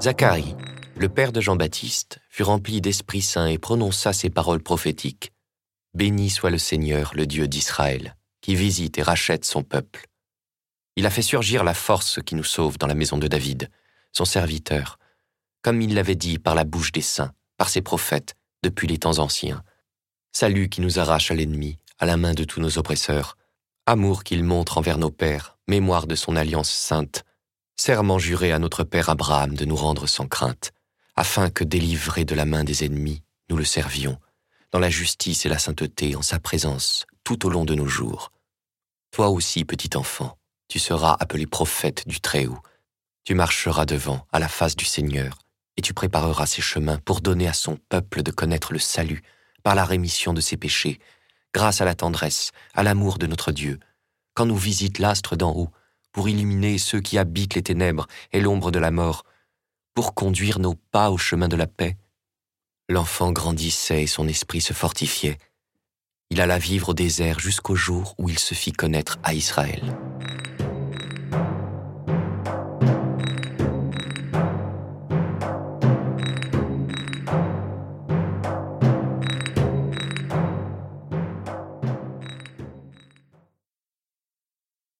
Zacharie, le père de Jean-Baptiste, fut rempli d'Esprit Saint et prononça ces paroles prophétiques. Béni soit le Seigneur, le Dieu d'Israël, qui visite et rachète son peuple. Il a fait surgir la force qui nous sauve dans la maison de David, son serviteur, comme il l'avait dit par la bouche des saints, par ses prophètes, depuis les temps anciens. Salut qui nous arrache à l'ennemi, à la main de tous nos oppresseurs. Amour qu'il montre envers nos pères, mémoire de son alliance sainte. Serment juré à notre père Abraham de nous rendre sans crainte, afin que, délivrés de la main des ennemis, nous le servions, dans la justice et la sainteté en sa présence, tout au long de nos jours. Toi aussi, petit enfant, tu seras appelé prophète du Très-Haut. Tu marcheras devant, à la face du Seigneur, et tu prépareras ses chemins pour donner à son peuple de connaître le salut par la rémission de ses péchés, grâce à la tendresse, à l'amour de notre Dieu, quand nous visite l'astre d'en haut, pour illuminer ceux qui habitent les ténèbres et l'ombre de la mort, pour conduire nos pas au chemin de la paix. L'enfant grandissait et son esprit se fortifiait. Il alla vivre au désert jusqu'au jour où il se fit connaître à Israël.